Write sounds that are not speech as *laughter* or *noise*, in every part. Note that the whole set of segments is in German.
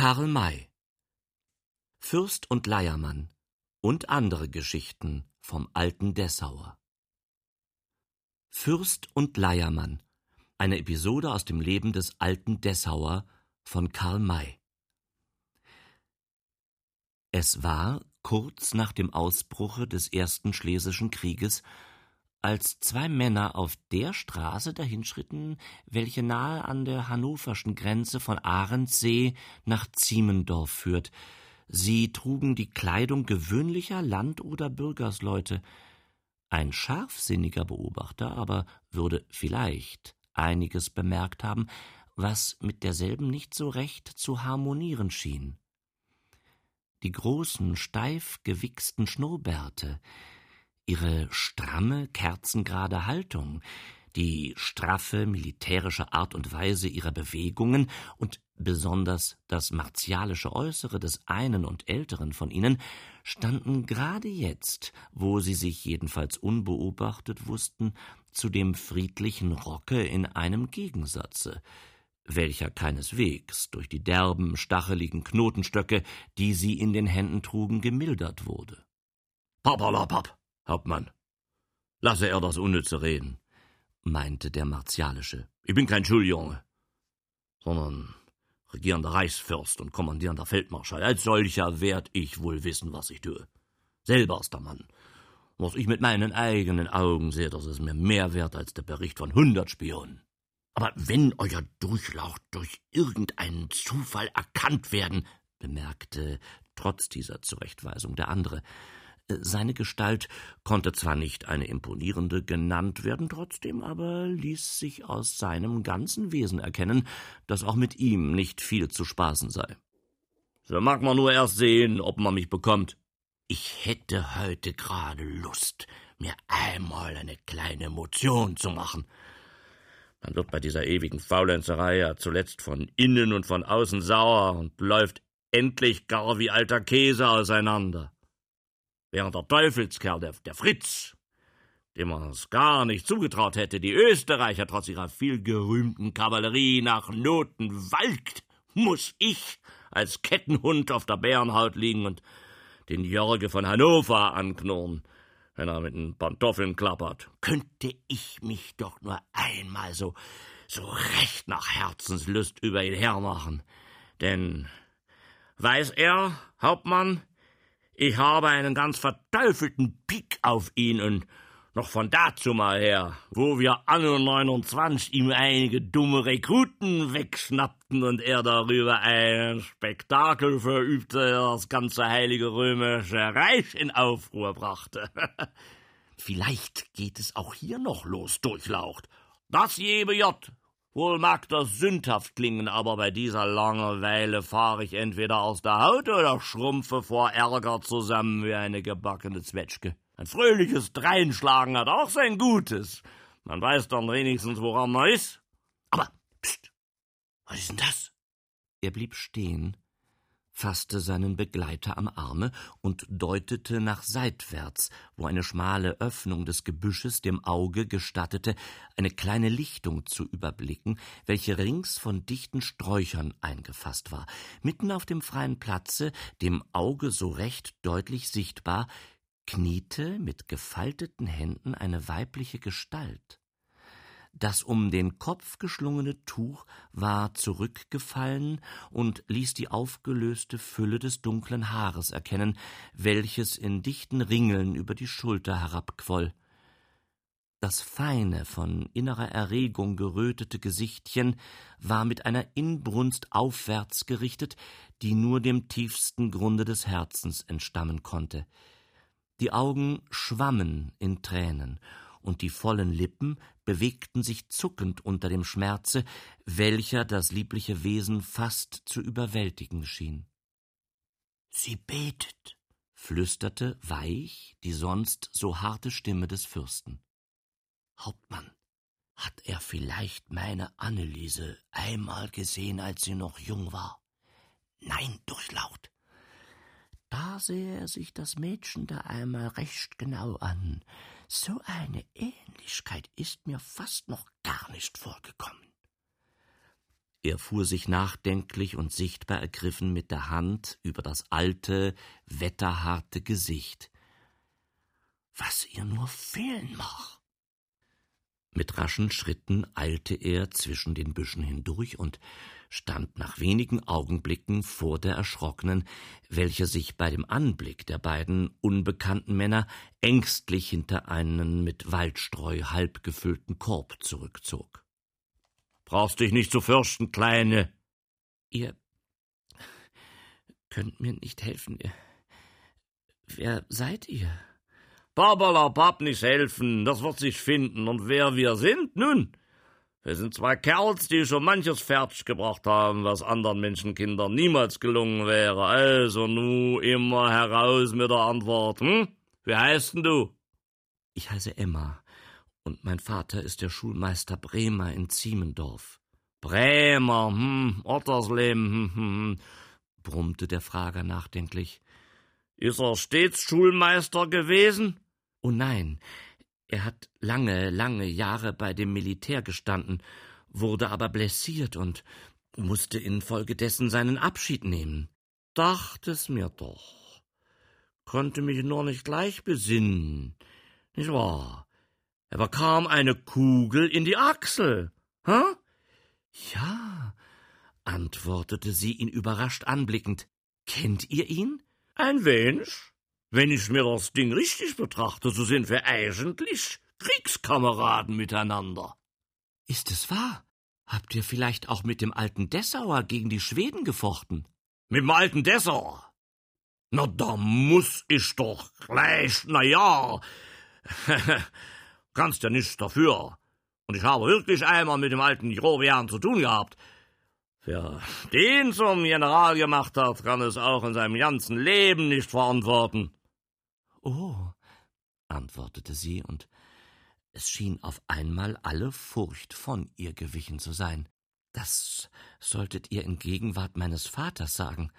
Karl May. Fürst und Leiermann und andere Geschichten vom alten Dessauer. Fürst und Leiermann eine Episode aus dem Leben des alten Dessauer von Karl May. Es war kurz nach dem Ausbruche des ersten Schlesischen Krieges als zwei Männer auf der Straße dahinschritten, welche nahe an der hannoverschen Grenze von Ahrensee nach Ziemendorf führt. Sie trugen die Kleidung gewöhnlicher Land- oder Bürgersleute. Ein scharfsinniger Beobachter aber würde vielleicht einiges bemerkt haben, was mit derselben nicht so recht zu harmonieren schien. Die großen, steif gewichsten Schnurrbärte, ihre stramme, kerzengerade Haltung, die straffe militärische Art und Weise ihrer Bewegungen und besonders das martialische Äußere des einen und älteren von ihnen standen gerade jetzt, wo sie sich jedenfalls unbeobachtet wussten, zu dem friedlichen Rocke in einem Gegensatze, welcher keineswegs durch die derben, stacheligen Knotenstöcke, die sie in den Händen trugen, gemildert wurde. Papalapap, Hauptmann. Lasse er das unnütze reden, meinte der Martialische. Ich bin kein Schuljunge, sondern regierender Reichsfürst und kommandierender Feldmarschall. Als solcher werd ich wohl wissen, was ich tue. Selberster Mann. Was ich mit meinen eigenen Augen sehe, das ist mir mehr wert als der Bericht von hundert Spionen. Aber wenn euer Durchlaucht durch irgendeinen Zufall erkannt werden, bemerkte trotz dieser Zurechtweisung der andere, seine Gestalt konnte zwar nicht eine imponierende genannt werden, trotzdem aber ließ sich aus seinem ganzen Wesen erkennen, dass auch mit ihm nicht viel zu spaßen sei. So mag man nur erst sehen, ob man mich bekommt. Ich hätte heute gerade Lust, mir einmal eine kleine Motion zu machen. Man wird bei dieser ewigen Faulenzerei ja zuletzt von innen und von außen sauer und läuft endlich gar wie alter Käse auseinander während der Teufelskerl, der, der Fritz, dem man es gar nicht zugetraut hätte, die Österreicher trotz ihrer vielgerühmten Kavallerie nach Noten walkt, muss ich als Kettenhund auf der Bärenhaut liegen und den Jorge von Hannover anknurren, wenn er mit den Pantoffeln klappert. Könnte ich mich doch nur einmal so, so recht nach Herzenslust über ihn hermachen. Denn weiß er, Hauptmann, ich habe einen ganz verteufelten Pik auf ihn und noch von dazu mal her, wo wir anno 29 ihm einige dumme Rekruten wegschnappten und er darüber ein Spektakel verübte, das ganze heilige römische Reich in Aufruhr brachte. *laughs* Vielleicht geht es auch hier noch los, Durchlaucht. Das jebe J, Wohl mag das sündhaft klingen, aber bei dieser Langeweile fahre ich entweder aus der Haut oder schrumpfe vor Ärger zusammen wie eine gebackene Zwetschge. Ein fröhliches Dreinschlagen hat auch sein Gutes. Man weiß dann wenigstens, woran man ist. Aber, pst, was ist denn das? Er blieb stehen, fasste seinen Begleiter am Arme und deutete nach seitwärts, wo eine schmale Öffnung des Gebüsches dem Auge gestattete, eine kleine Lichtung zu überblicken, welche rings von dichten Sträuchern eingefasst war. Mitten auf dem freien Platze, dem Auge so recht deutlich sichtbar, kniete mit gefalteten Händen eine weibliche Gestalt. Das um den Kopf geschlungene Tuch war zurückgefallen und ließ die aufgelöste Fülle des dunklen Haares erkennen, welches in dichten Ringeln über die Schulter herabquoll. Das feine, von innerer Erregung gerötete Gesichtchen war mit einer Inbrunst aufwärts gerichtet, die nur dem tiefsten Grunde des Herzens entstammen konnte. Die Augen schwammen in Tränen, und die vollen Lippen bewegten sich zuckend unter dem Schmerze, welcher das liebliche Wesen fast zu überwältigen schien. Sie betet, flüsterte weich die sonst so harte Stimme des Fürsten. Hauptmann, hat er vielleicht meine Anneliese einmal gesehen, als sie noch jung war? Nein, Durchlaucht. Da sehe er sich das Mädchen da einmal recht genau an. So eine Ähnlichkeit ist mir fast noch gar nicht vorgekommen. Er fuhr sich nachdenklich und sichtbar ergriffen mit der Hand über das alte, wetterharte Gesicht. Was ihr nur fehlen mag. Mit raschen Schritten eilte er zwischen den Büschen hindurch und stand nach wenigen Augenblicken vor der Erschrockenen, welche sich bei dem Anblick der beiden unbekannten Männer ängstlich hinter einen mit Waldstreu halb gefüllten Korb zurückzog. Brauchst dich nicht zu fürchten, Kleine. Ihr könnt mir nicht helfen. Wer seid ihr? Babalabab nicht helfen, das wird sich finden. Und wer wir sind? Nun, wir sind zwei Kerls, die schon manches fertig gebracht haben, was anderen Menschenkindern niemals gelungen wäre. Also nu immer heraus mit der Antwort, hm? Wie heißt denn du? Ich heiße Emma, und mein Vater ist der Schulmeister Bremer in Ziemendorf. Bremer, hm, Ottersleben, hm, hm, hm, brummte der Frager nachdenklich. Ist er stets Schulmeister gewesen? Oh nein, er hat lange, lange Jahre bei dem Militär gestanden, wurde aber blessiert und musste infolgedessen seinen Abschied nehmen. Dacht es mir doch. Konnte mich nur nicht gleich besinnen. Nicht wahr? Er bekam eine Kugel in die Achsel. Hä? Ja, antwortete sie ihn überrascht anblickend. Kennt ihr ihn? Ein wenig. Wenn ich mir das Ding richtig betrachte, so sind wir eigentlich Kriegskameraden miteinander. Ist es wahr? Habt ihr vielleicht auch mit dem alten Dessauer gegen die Schweden gefochten? Mit dem alten Dessauer? Na, da muss ich doch gleich, na ja. *laughs* Kannst ja nichts dafür. Und ich habe wirklich einmal mit dem alten Jovian zu tun gehabt. Wer den zum General gemacht hat, kann es auch in seinem ganzen Leben nicht verantworten. Oh, antwortete sie, und es schien auf einmal alle Furcht von ihr gewichen zu sein. Das solltet ihr in Gegenwart meines Vaters sagen.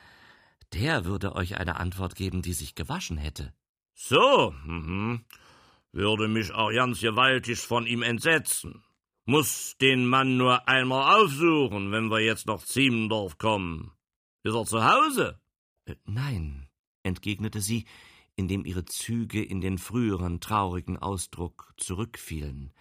Der würde euch eine Antwort geben, die sich gewaschen hätte. So, mhm. würde mich auch ganz gewaltig von ihm entsetzen. Muss den Mann nur einmal aufsuchen, wenn wir jetzt nach Ziemendorf kommen. Ist er zu Hause? Äh, nein, entgegnete sie, indem ihre Züge in den früheren traurigen Ausdruck zurückfielen.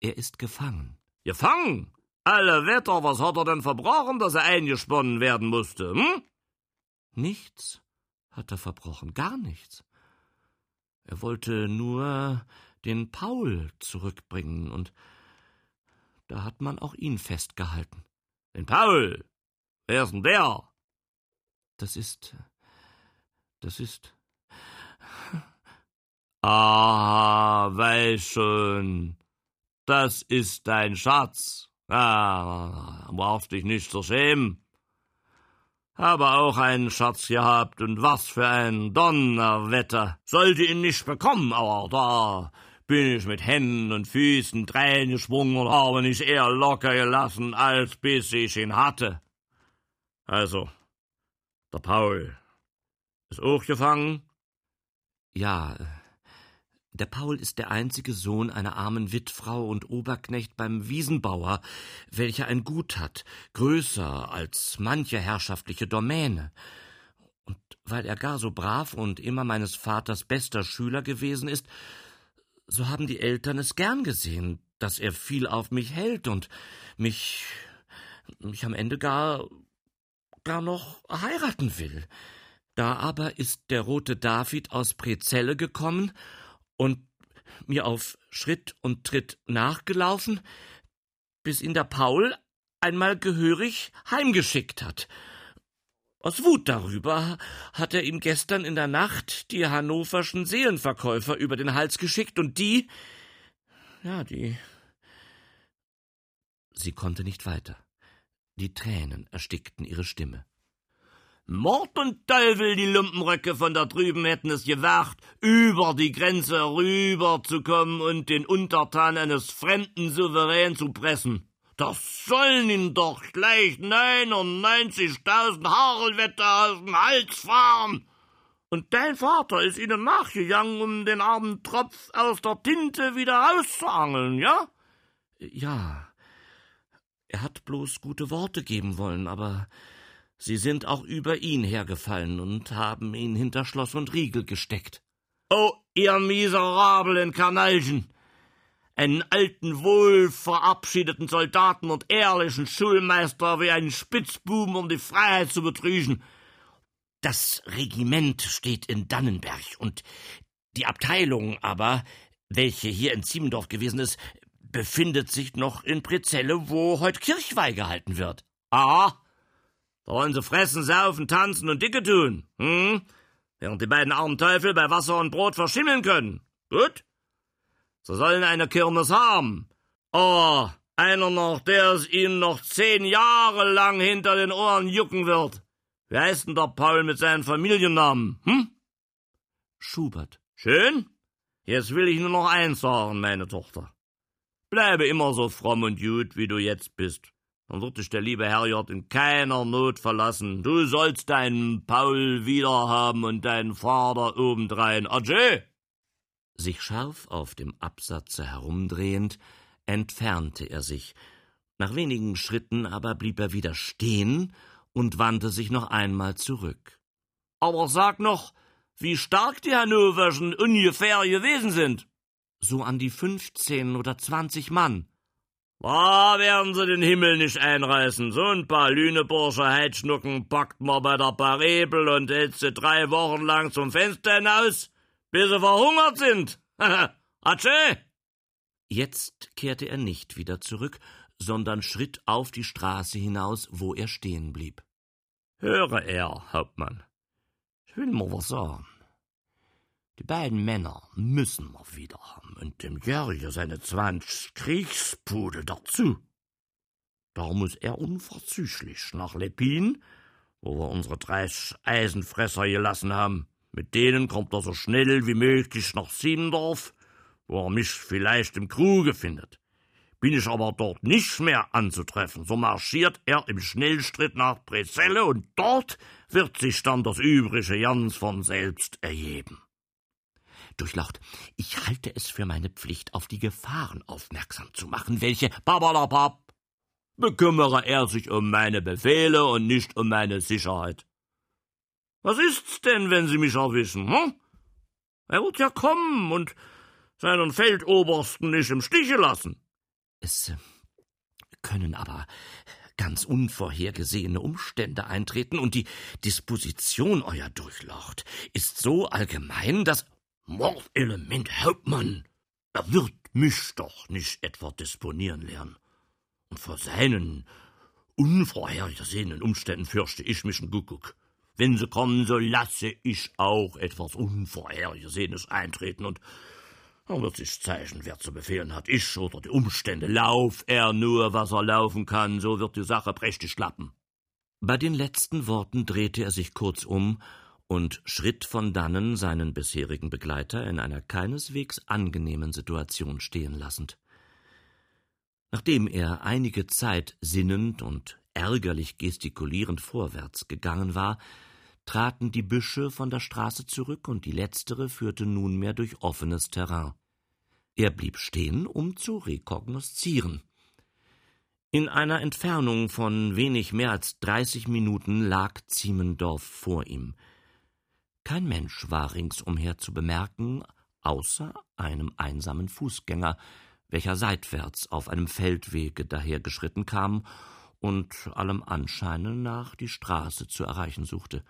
Er ist gefangen. Gefangen? Alle Wetter, was hat er denn verbrochen, dass er eingesponnen werden musste, hm? Nichts hat er verbrochen, gar nichts. Er wollte nur den Paul zurückbringen, und da hat man auch ihn festgehalten. Den Paul? Wer ist denn der? Das ist das ist. Ah, weiß schon. Das ist dein Schatz. Ah, brauchst dich nicht zu schämen. Habe auch einen Schatz gehabt, und was für ein Donnerwetter. Sollte ihn nicht bekommen, aber da bin ich mit Händen und Füßen reingesprungen und habe nicht eher locker gelassen, als bis ich ihn hatte. Also, der Paul, ist auch gefangen? Ja, der Paul ist der einzige Sohn einer armen Witfrau und Oberknecht beim Wiesenbauer, welcher ein Gut hat, größer als manche herrschaftliche Domäne. Und weil er gar so brav und immer meines Vaters bester Schüler gewesen ist, so haben die Eltern es gern gesehen, dass er viel auf mich hält und mich, mich am Ende gar, gar noch heiraten will. Da aber ist der rote David aus Prezelle gekommen und mir auf Schritt und Tritt nachgelaufen, bis ihn der Paul einmal gehörig heimgeschickt hat. Aus Wut darüber hat er ihm gestern in der Nacht die hannoverschen Seelenverkäufer über den Hals geschickt und die, ja, die. Sie konnte nicht weiter. Die Tränen erstickten ihre Stimme. Mord und Teufel, die Lumpenröcke von da drüben hätten es gewagt, über die Grenze rüberzukommen und den Untertan eines fremden Souverän zu pressen. Das sollen ihn doch gleich 99.000 Hagelwetter aus dem Hals fahren. Und dein Vater ist ihnen nachgegangen, um den armen Tropf aus der Tinte wieder rauszuangeln, ja? Ja. Er hat bloß gute Worte geben wollen, aber sie sind auch über ihn hergefallen und haben ihn hinter Schloss und Riegel gesteckt. Oh, ihr miserablen Kanalchen! Einen alten, wohl verabschiedeten Soldaten und ehrlichen Schulmeister wie einen Spitzbuben um die Freiheit zu betrügen. Das Regiment steht in Dannenberg und die Abteilung aber, welche hier in Ziemendorf gewesen ist, befindet sich noch in Prezelle, wo heute Kirchweih gehalten wird. Ah, da wollen sie fressen, saufen, tanzen und Dicke tun, hm? Während die beiden armen Teufel bei Wasser und Brot verschimmeln können. Gut? Sie sollen eine Kirmes haben. Oh, einer noch, der es ihnen noch zehn Jahre lang hinter den Ohren jucken wird. Wie heißt denn der Paul mit seinem Familiennamen, hm? Schubert. Schön? Jetzt will ich nur noch eins sagen, meine Tochter. Bleibe immer so fromm und gut, wie du jetzt bist. Dann wird dich der liebe Herrgott in keiner Not verlassen. Du sollst deinen Paul wiederhaben und deinen Vater obendrein. Adieu! Sich scharf auf dem Absatze herumdrehend, entfernte er sich. Nach wenigen Schritten aber blieb er wieder stehen und wandte sich noch einmal zurück. Aber sag noch, wie stark die Hannoverschen ungefähr gewesen sind so an die fünfzehn oder zwanzig Mann. Da werden sie den Himmel nicht einreißen. So ein paar Lüneburger Heidschnucken packt man bei der Parebel und hält sie drei Wochen lang zum Fenster hinaus, bis sie verhungert sind. *laughs* Atschee! Jetzt kehrte er nicht wieder zurück, sondern schritt auf die Straße hinaus, wo er stehen blieb. Höre er, Hauptmann, ich will mal was sagen. Die beiden Männer müssen wir wieder haben und dem Jörger seine zwanzig Kriegspudel dazu. Da muss er unverzüglich nach Lepin, wo wir unsere dreißig Eisenfresser gelassen haben. Mit denen kommt er so schnell wie möglich nach Siemendorf, wo er mich vielleicht im Kruge findet. Bin ich aber dort nicht mehr anzutreffen, so marschiert er im Schnellstritt nach Brezelle und dort wird sich dann das übrige ganz von selbst erheben. Durchlaucht, ich halte es für meine Pflicht, auf die Gefahren aufmerksam zu machen, welche Babalapap bekümmere er sich um meine Befehle und nicht um meine Sicherheit. Was ist's denn, wenn Sie mich erwischen, hm? Er wird ja kommen und seinen Feldobersten nicht im Stiche lassen. Es äh, können aber ganz unvorhergesehene Umstände eintreten, und die Disposition, euer Durchlaucht, ist so allgemein, dass Mordelement, Hauptmann! Er wird mich doch nicht etwa disponieren lernen. Und vor seinen unvorhergesehenen Umständen fürchte ich mich ein Kuckuck. Wenn sie kommen, so lasse ich auch etwas Unvorhergesehenes eintreten und er wird sich zeichnen, wer zu befehlen hat, ich oder die Umstände. Lauf er nur, was er laufen kann, so wird die Sache prächtig klappen. Bei den letzten Worten drehte er sich kurz um und schritt von dannen seinen bisherigen Begleiter in einer keineswegs angenehmen Situation stehen lassend. Nachdem er einige Zeit sinnend und ärgerlich gestikulierend vorwärts gegangen war, traten die Büsche von der Straße zurück und die letztere führte nunmehr durch offenes Terrain. Er blieb stehen, um zu rekognoszieren. In einer Entfernung von wenig mehr als dreißig Minuten lag Ziemendorf vor ihm. Kein Mensch war ringsumher zu bemerken, außer einem einsamen Fußgänger, welcher seitwärts auf einem Feldwege dahergeschritten kam und allem Anscheine nach die Straße zu erreichen suchte.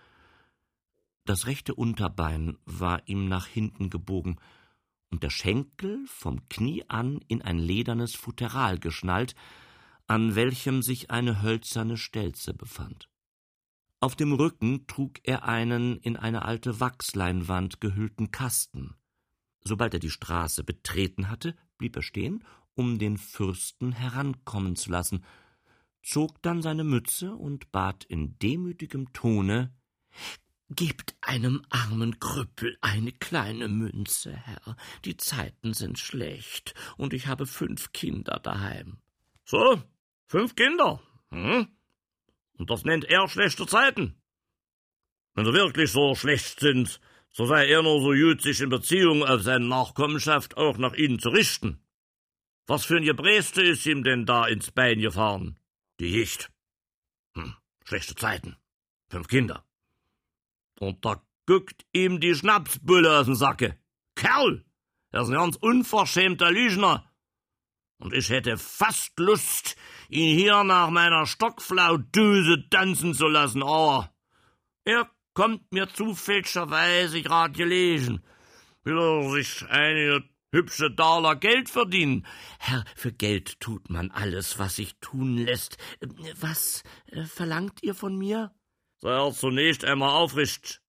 Das rechte Unterbein war ihm nach hinten gebogen und der Schenkel vom Knie an in ein ledernes Futteral geschnallt, an welchem sich eine hölzerne Stelze befand. Auf dem Rücken trug er einen in eine alte Wachsleinwand gehüllten Kasten. Sobald er die Straße betreten hatte, blieb er stehen, um den Fürsten herankommen zu lassen, zog dann seine Mütze und bat in demütigem Tone Gebt einem armen Krüppel eine kleine Münze, Herr. Die Zeiten sind schlecht, und ich habe fünf Kinder daheim. So, fünf Kinder? Hm? Und das nennt er schlechte Zeiten. Wenn sie wirklich so schlecht sind, so sei er nur so gut, sich in Beziehung auf seine Nachkommenschaft auch nach ihnen zu richten. Was für ein Gebräste ist ihm denn da ins Bein gefahren? Die Jicht. Hm, schlechte Zeiten. Fünf Kinder. Und da guckt ihm die Schnapsbulle aus dem Sacke. Kerl! Er ist ein ganz unverschämter Lügner. Und ich hätte fast Lust, ihn hier nach meiner Stockflauduse tanzen zu lassen, aber er kommt mir zufälligerweise gerade gelegen. Will er sich einige hübsche Daler Geld verdienen. Herr, für Geld tut man alles, was sich tun lässt. Was äh, verlangt ihr von mir? Sei er zunächst einmal aufrichtig.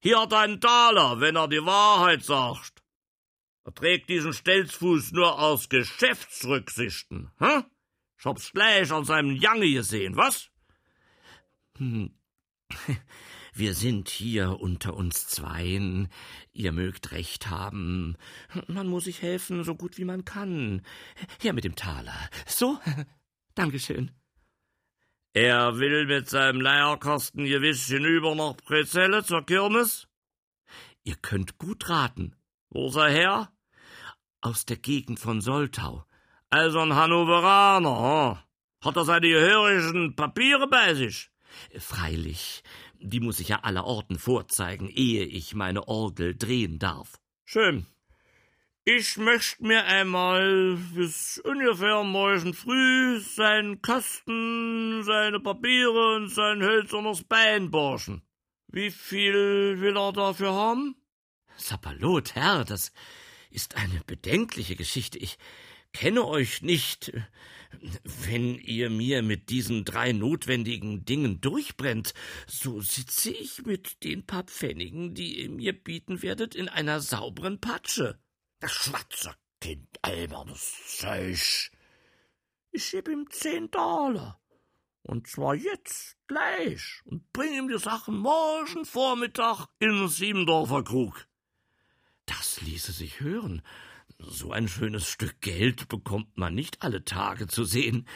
Hier hat einen Taler, wenn er die Wahrheit sagt. Er trägt diesen Stelzfuß nur aus Geschäftsrücksichten. Hm? Ich hab's gleich an seinem Jange gesehen, was? Hm. *laughs* Wir sind hier unter uns Zweien. Ihr mögt recht haben. Man muss sich helfen, so gut wie man kann. Her mit dem Taler. So? *laughs* Dankeschön. Er will mit seinem Leierkasten gewiss hinüber nach Prezelle zur Kirmes? Ihr könnt gut raten. Wo ist er her? Aus der Gegend von Soltau. Also ein Hannoveraner, hm? Hat er seine gehörigen Papiere bei sich? Freilich. Die muss ich ja allerorten vorzeigen, ehe ich meine Orgel drehen darf. Schön. Ich möcht mir einmal bis ungefähr morgen früh seinen Kasten, seine Papiere und sein hölzernes Bein borschen. Wie viel will er dafür haben? Sapperlot, Herr, das ist eine bedenkliche Geschichte. Ich kenne euch nicht. Wenn ihr mir mit diesen drei notwendigen Dingen durchbrennt, so sitze ich mit den paar Pfennigen, die ihr mir bieten werdet, in einer sauberen Patsche. Das schwarze Kind, albernes Zeug. Ich geb ihm zehn Taler. Und zwar jetzt, gleich. Und bring ihm die Sachen morgen Vormittag in Siebendorfer Krug. Das ließe sich hören. So ein schönes Stück Geld bekommt man nicht alle Tage zu sehen.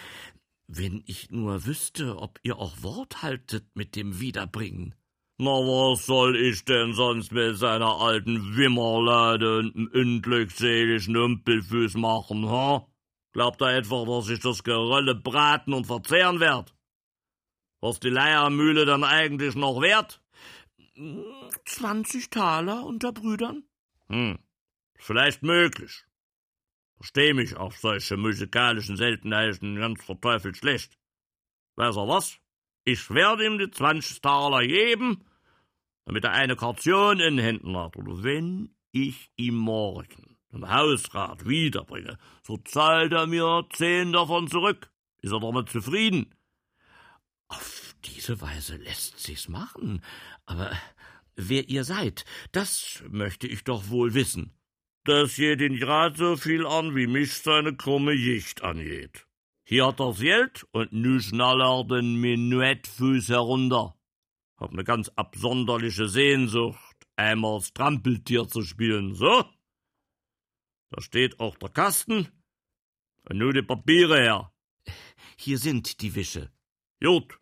Wenn ich nur wüsste, ob ihr auch Wort haltet mit dem Wiederbringen. Na, was soll ich denn sonst mit seiner alten Wimmerlade und dem unglückseligen Ümpelfüß machen, ha? Glaubt er etwa, dass ich das Gerölle braten und verzehren werd? Was die Leiermühle dann eigentlich noch wert? Zwanzig Taler unter Brüdern? Hm, vielleicht möglich. Versteh mich auf solche musikalischen Seltenheiten ganz verteufelt schlecht. Weiß er was? Ich werde ihm die zwanzig Taler geben damit er eine Kaution in Händen hat. Oder wenn ich ihm morgen den Hausrat wiederbringe, so zahlt er mir zehn davon zurück. Ist er damit zufrieden? Auf diese Weise lässt sich's machen. Aber wer ihr seid, das möchte ich doch wohl wissen. Das geht ihn grad so viel an, wie mich seine krumme Jicht angeht. Hier hat er's Geld und nu schnall er den Menuettfuß herunter. Hab ne ganz absonderliche Sehnsucht, einmal das Trampeltier zu spielen, so? Da steht auch der Kasten. Und nur die Papiere her. Hier sind die Wische. Gut.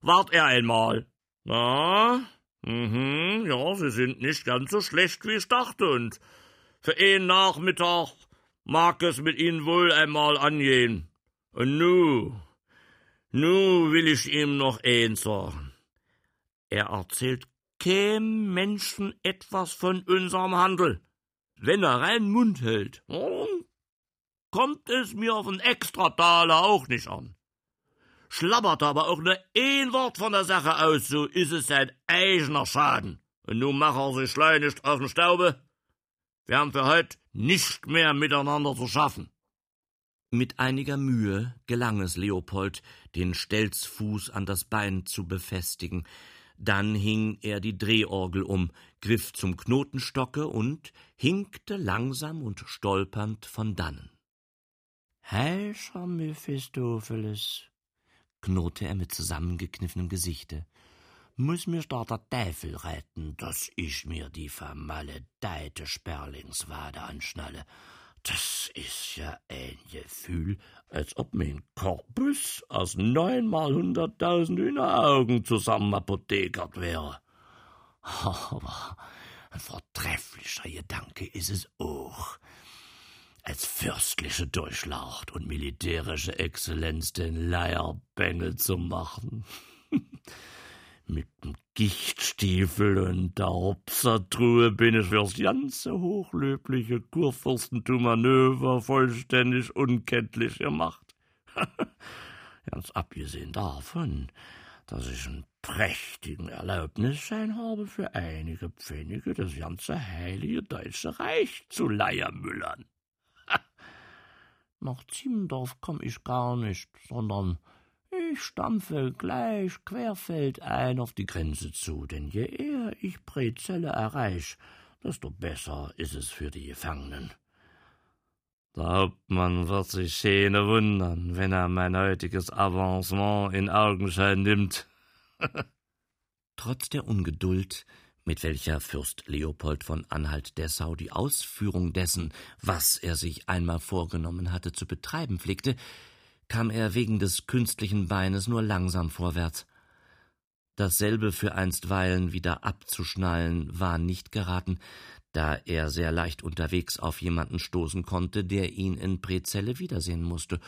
Wart er einmal. Na, mhm, ja, sie sind nicht ganz so schlecht, wie ich dachte, und für einen Nachmittag mag es mit ihnen wohl einmal angehen. Und nu, nu will ich ihm noch eins sagen. Er erzählt keinem Menschen etwas von unserem Handel. Wenn er rein Mund hält, hm, kommt es mir auf einen Extrataler auch nicht an. Schlabbert aber auch nur ein Wort von der Sache aus, so ist es sein eigener Schaden. Und nun mach er sich schleunigst aus dem Staube. Wir haben für heute nicht mehr miteinander zu schaffen. Mit einiger Mühe gelang es Leopold, den Stelzfuß an das Bein zu befestigen, dann hing er die Drehorgel um, griff zum Knotenstocke und hinkte langsam und stolpernd von dannen. Heilscher Mephistopheles, knurrte er mit zusammengekniffenem Gesichte, muss mir da der Teufel retten, dass ich mir die vermaledeite Sperlingswade anschnalle das ist ja ein Gefühl, als ob mein Korpus aus neunmal hunderttausend Hühneraugen zusammen apothekert wäre. Aber ein vortrefflicher Gedanke ist es auch. als fürstliche Durchlaucht und militärische Exzellenz den Leierbengel zu machen. *laughs* Mit dem Gichtstiefel und der Hopsertruhe bin ich fürs ganze hochlöbliche Kurfürstentum Manöver vollständig unkenntlich gemacht. *laughs* Ganz abgesehen davon, dass ich einen prächtigen Erlaubnisschein habe, für einige Pfennige das ganze heilige Deutsche Reich zu leiermüllern. *laughs* Nach Ziemendorf komm ich gar nicht, sondern ich stampfe gleich querfeldein auf die Grenze zu, denn je eher ich Brezelle erreich, desto besser ist es für die Gefangenen. Der Hauptmann wird sich schäne wundern, wenn er mein heutiges Avancement in Augenschein nimmt. *laughs* Trotz der Ungeduld, mit welcher Fürst Leopold von Anhalt-Dessau die Ausführung dessen, was er sich einmal vorgenommen hatte, zu betreiben pflegte, kam er wegen des künstlichen Beines nur langsam vorwärts. Dasselbe für einstweilen wieder abzuschnallen war nicht geraten, da er sehr leicht unterwegs auf jemanden stoßen konnte, der ihn in Prezelle wiedersehen musste,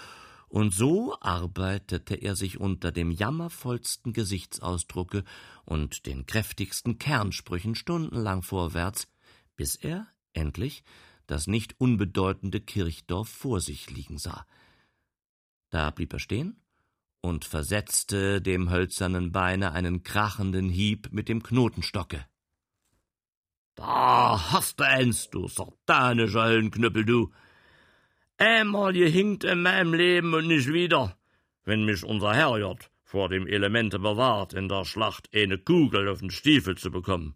und so arbeitete er sich unter dem jammervollsten Gesichtsausdrucke und den kräftigsten Kernsprüchen stundenlang vorwärts, bis er endlich das nicht unbedeutende Kirchdorf vor sich liegen sah. Da blieb er stehen und versetzte dem hölzernen Beine einen krachenden Hieb mit dem Knotenstocke. Da hast du eins, du satanischer Höllenknüppel, du. Einmal gehinkt in meinem Leben und nicht wieder, wenn mich unser Herrgott vor dem Elemente bewahrt, in der Schlacht eine Kugel auf den Stiefel zu bekommen.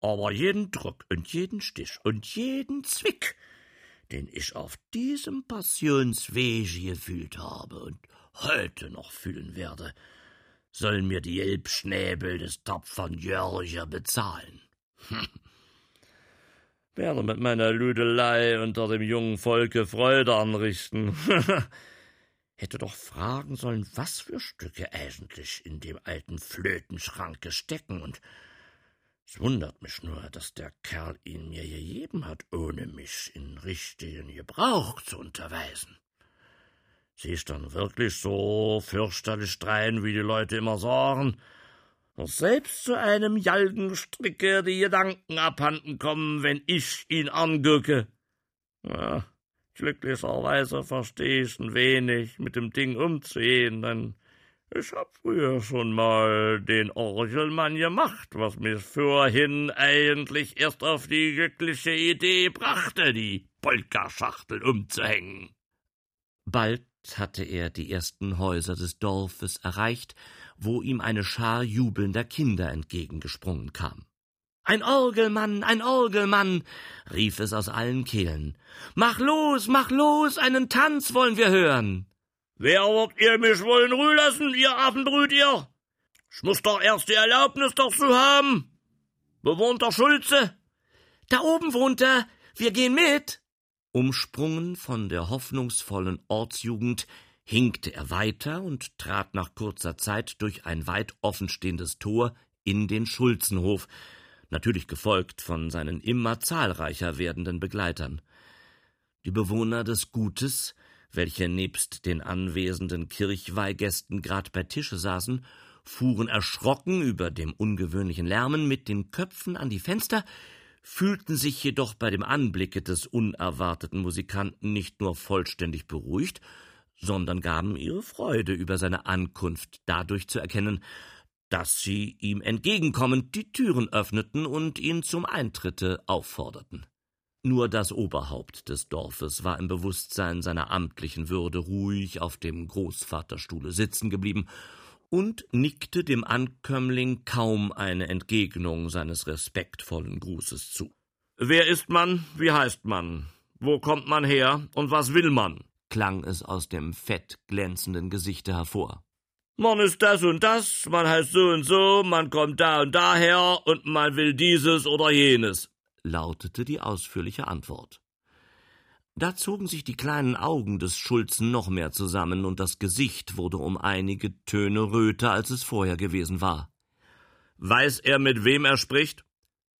Aber jeden Druck und jeden Stich und jeden Zwick den ich auf diesem Passionswege gefühlt habe und heute noch fühlen werde, sollen mir die Elbschnäbel des tapfern Jörger bezahlen. Hm. Werde mit meiner Lüdelei unter dem jungen Volke Freude anrichten. *laughs* Hätte doch fragen sollen, was für Stücke eigentlich in dem alten Flötenschranke stecken und es wundert mich nur, dass der Kerl ihn mir gegeben hat, ohne mich in richtigen Gebrauch zu unterweisen. Sie ist dann wirklich so fürchterlich drein, wie die Leute immer sagen, dass selbst zu einem Jalgenstricke die Gedanken abhanden kommen, wenn ich ihn angucke. Ja, glücklicherweise verstehe ich ein wenig, mit dem Ding umzugehen, denn ich hab früher schon mal den Orgelmann gemacht, was mich vorhin eigentlich erst auf die glückliche Idee brachte, die Polkaschachtel umzuhängen. Bald hatte er die ersten Häuser des Dorfes erreicht, wo ihm eine Schar jubelnder Kinder entgegengesprungen kam. Ein Orgelmann, ein Orgelmann, rief es aus allen Kehlen. Mach los, mach los, einen Tanz wollen wir hören. Wer wird ihr mich wollen ruhen lassen, ihr Affenbrüt, ihr? Ich muss doch erst die Erlaubnis dazu haben. Wo wohnt der Schulze? Da oben wohnt er. Wir gehen mit. Umsprungen von der hoffnungsvollen Ortsjugend hinkte er weiter und trat nach kurzer Zeit durch ein weit offenstehendes Tor in den Schulzenhof, natürlich gefolgt von seinen immer zahlreicher werdenden Begleitern. Die Bewohner des Gutes welche nebst den anwesenden Kirchweihgästen grad bei Tische saßen, fuhren erschrocken über dem ungewöhnlichen Lärmen mit den Köpfen an die Fenster, fühlten sich jedoch bei dem Anblicke des unerwarteten Musikanten nicht nur vollständig beruhigt, sondern gaben ihre Freude über seine Ankunft dadurch zu erkennen, dass sie ihm entgegenkommend die Türen öffneten und ihn zum Eintritte aufforderten. Nur das Oberhaupt des Dorfes war im Bewusstsein seiner amtlichen Würde ruhig auf dem Großvaterstuhle sitzen geblieben und nickte dem Ankömmling kaum eine Entgegnung seines respektvollen Grußes zu. Wer ist man? Wie heißt man? Wo kommt man her und was will man? klang es aus dem fett glänzenden Gesichte hervor. Man ist das und das, man heißt so und so, man kommt da und daher und man will dieses oder jenes lautete die ausführliche Antwort. Da zogen sich die kleinen Augen des Schulzen noch mehr zusammen, und das Gesicht wurde um einige Töne röter, als es vorher gewesen war. Weiß er, mit wem er spricht?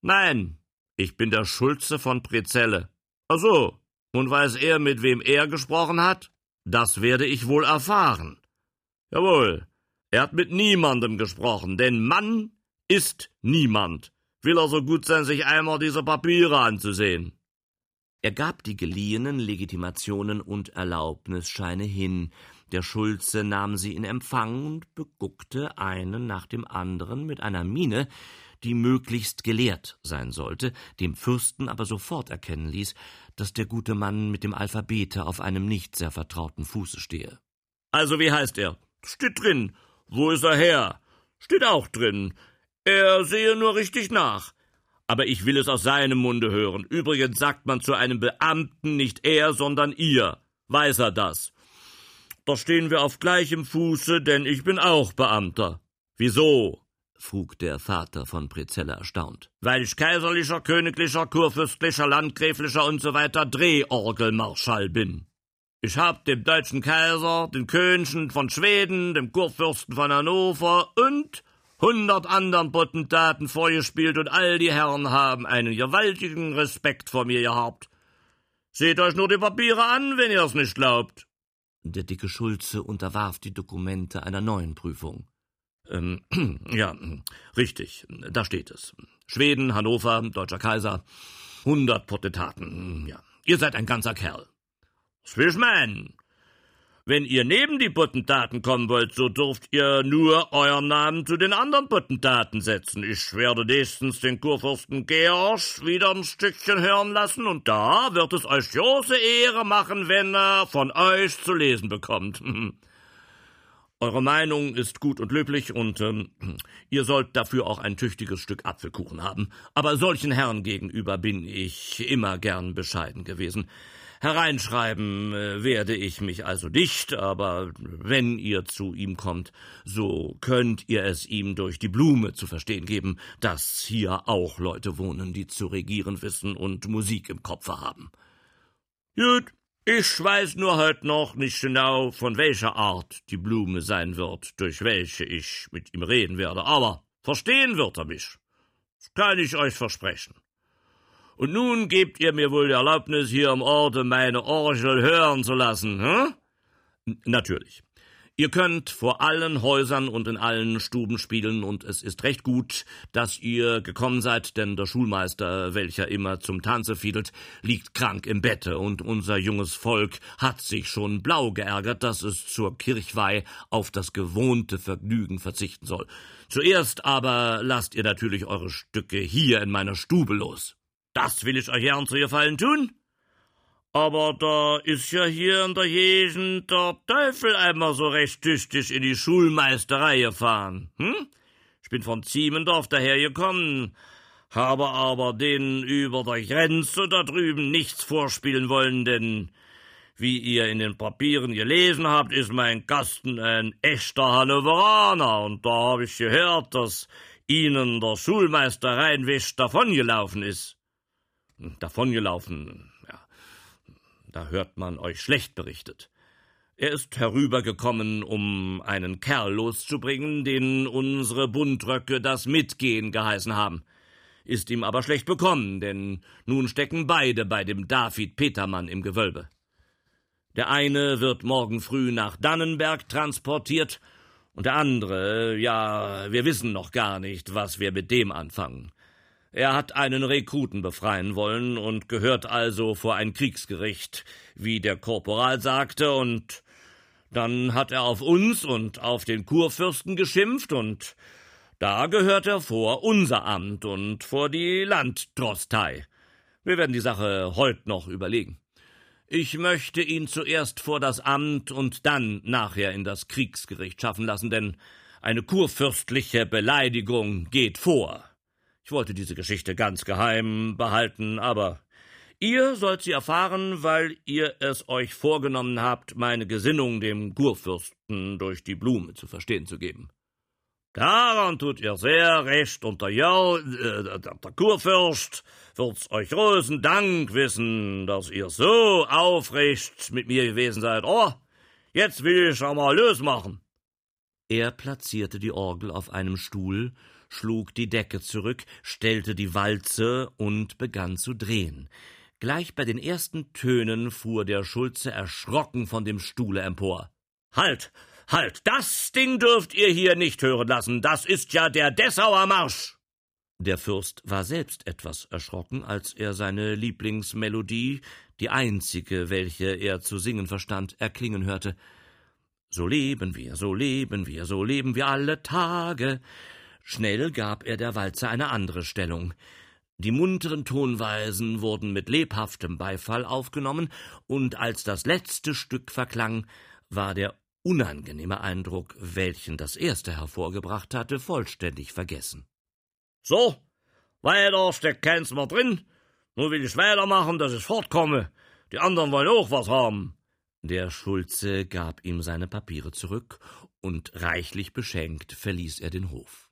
Nein, ich bin der Schulze von Prezelle. Ach so, Und weiß er, mit wem er gesprochen hat? Das werde ich wohl erfahren. Jawohl, er hat mit niemandem gesprochen, denn Mann ist niemand. Will er so gut sein, sich einmal diese Papiere anzusehen. Er gab die geliehenen Legitimationen und Erlaubnisscheine hin, der Schulze nahm sie in Empfang und beguckte einen nach dem anderen mit einer Miene, die möglichst gelehrt sein sollte, dem Fürsten aber sofort erkennen ließ, dass der gute Mann mit dem Alphabete auf einem nicht sehr vertrauten Fuße stehe. Also wie heißt er? Steht drin. Wo ist er her? Steht auch drin. Er sehe nur richtig nach. Aber ich will es aus seinem Munde hören. Übrigens sagt man zu einem Beamten nicht er, sondern ihr. Weiß er das? Da stehen wir auf gleichem Fuße, denn ich bin auch Beamter. Wieso? frug der Vater von Prezella erstaunt. Weil ich kaiserlicher, königlicher, kurfürstlicher, landgräflicher und so weiter Drehorgelmarschall bin. Ich hab dem deutschen Kaiser, den Könchen von Schweden, dem Kurfürsten von Hannover und hundert anderen Potentaten vorgespielt und all die Herren haben einen gewaltigen Respekt vor mir gehabt. Seht euch nur die Papiere an, wenn ihr es nicht glaubt. Der dicke Schulze unterwarf die Dokumente einer neuen Prüfung. Ähm, *clears throat* ja, richtig, da steht es. Schweden, Hannover, deutscher Kaiser, hundert Potentaten, ja. Ihr seid ein ganzer Kerl. Meinen? Wenn ihr neben die Potentaten kommen wollt, so dürft ihr nur euren Namen zu den anderen Potentaten setzen. Ich werde nächstens den Kurfürsten Georg wieder ein Stückchen hören lassen, und da wird es euch große Ehre machen, wenn er von euch zu lesen bekommt. *laughs* Eure Meinung ist gut und löblich, und ähm, *clears throat* ihr sollt dafür auch ein tüchtiges Stück Apfelkuchen haben. Aber solchen Herren gegenüber bin ich immer gern bescheiden gewesen. Hereinschreiben äh, werde ich mich also nicht, aber wenn ihr zu ihm kommt, so könnt ihr es ihm durch die Blume zu verstehen geben, dass hier auch Leute wohnen, die zu regieren wissen und Musik im Kopfe haben. Gut, ich weiß nur heute noch nicht genau, von welcher Art die Blume sein wird, durch welche ich mit ihm reden werde, aber verstehen wird er mich. Das kann ich euch versprechen. Und nun gebt ihr mir wohl die Erlaubnis, hier am Orte meine Orgel hören zu lassen, hm? Natürlich. Ihr könnt vor allen Häusern und in allen Stuben spielen, und es ist recht gut, dass ihr gekommen seid, denn der Schulmeister, welcher immer zum Tanze fiedelt, liegt krank im Bette, und unser junges Volk hat sich schon blau geärgert, dass es zur Kirchweih auf das gewohnte Vergnügen verzichten soll. Zuerst aber lasst ihr natürlich eure Stücke hier in meiner Stube los. Das will ich euch gern zu gefallen tun. Aber da ist ja hier in der Gegend der Teufel einmal so recht tüchtig in die Schulmeisterei gefahren. Hm? Ich bin von Ziemendorf dahergekommen, habe aber denen über der Grenze da drüben nichts vorspielen wollen, denn wie ihr in den Papieren gelesen habt, ist mein Kasten ein echter Hannoveraner, und da habe ich gehört, dass ihnen der Schulmeister Reinwisch davongelaufen ist davongelaufen. Ja, da hört man euch schlecht berichtet. Er ist herübergekommen, um einen Kerl loszubringen, den unsere Buntröcke das Mitgehen geheißen haben. Ist ihm aber schlecht bekommen, denn nun stecken beide bei dem David Petermann im Gewölbe. Der eine wird morgen früh nach Dannenberg transportiert, und der andere, ja, wir wissen noch gar nicht, was wir mit dem anfangen. Er hat einen Rekruten befreien wollen und gehört also vor ein Kriegsgericht, wie der Korporal sagte, und dann hat er auf uns und auf den Kurfürsten geschimpft, und da gehört er vor unser Amt und vor die Landdrostei. Wir werden die Sache heut noch überlegen. Ich möchte ihn zuerst vor das Amt und dann nachher in das Kriegsgericht schaffen lassen, denn eine kurfürstliche Beleidigung geht vor. Ich wollte diese Geschichte ganz geheim behalten, aber ihr sollt sie erfahren, weil ihr es euch vorgenommen habt, meine Gesinnung dem Kurfürsten durch die Blume zu verstehen zu geben. Daran tut ihr sehr recht, und der, Jörg, äh, der Kurfürst wird's euch großen Dank wissen, dass ihr so aufrecht mit mir gewesen seid. Oh, jetzt will ich einmal losmachen. Er platzierte die Orgel auf einem Stuhl schlug die Decke zurück, stellte die Walze und begann zu drehen. Gleich bei den ersten Tönen fuhr der Schulze erschrocken von dem Stuhle empor. Halt! Halt! Das Ding dürft ihr hier nicht hören lassen. Das ist ja der Dessauer Marsch! Der Fürst war selbst etwas erschrocken, als er seine Lieblingsmelodie, die einzige, welche er zu singen verstand, erklingen hörte. So leben wir, so leben wir, so leben wir alle Tage. Schnell gab er der Walze eine andere Stellung. Die munteren Tonweisen wurden mit lebhaftem Beifall aufgenommen, und als das letzte Stück verklang, war der unangenehme Eindruck, welchen das erste hervorgebracht hatte, vollständig vergessen. So, weiter steckt keins mehr drin. Nur will ich weitermachen, dass ich fortkomme. Die anderen wollen auch was haben. Der Schulze gab ihm seine Papiere zurück, und reichlich beschenkt verließ er den Hof.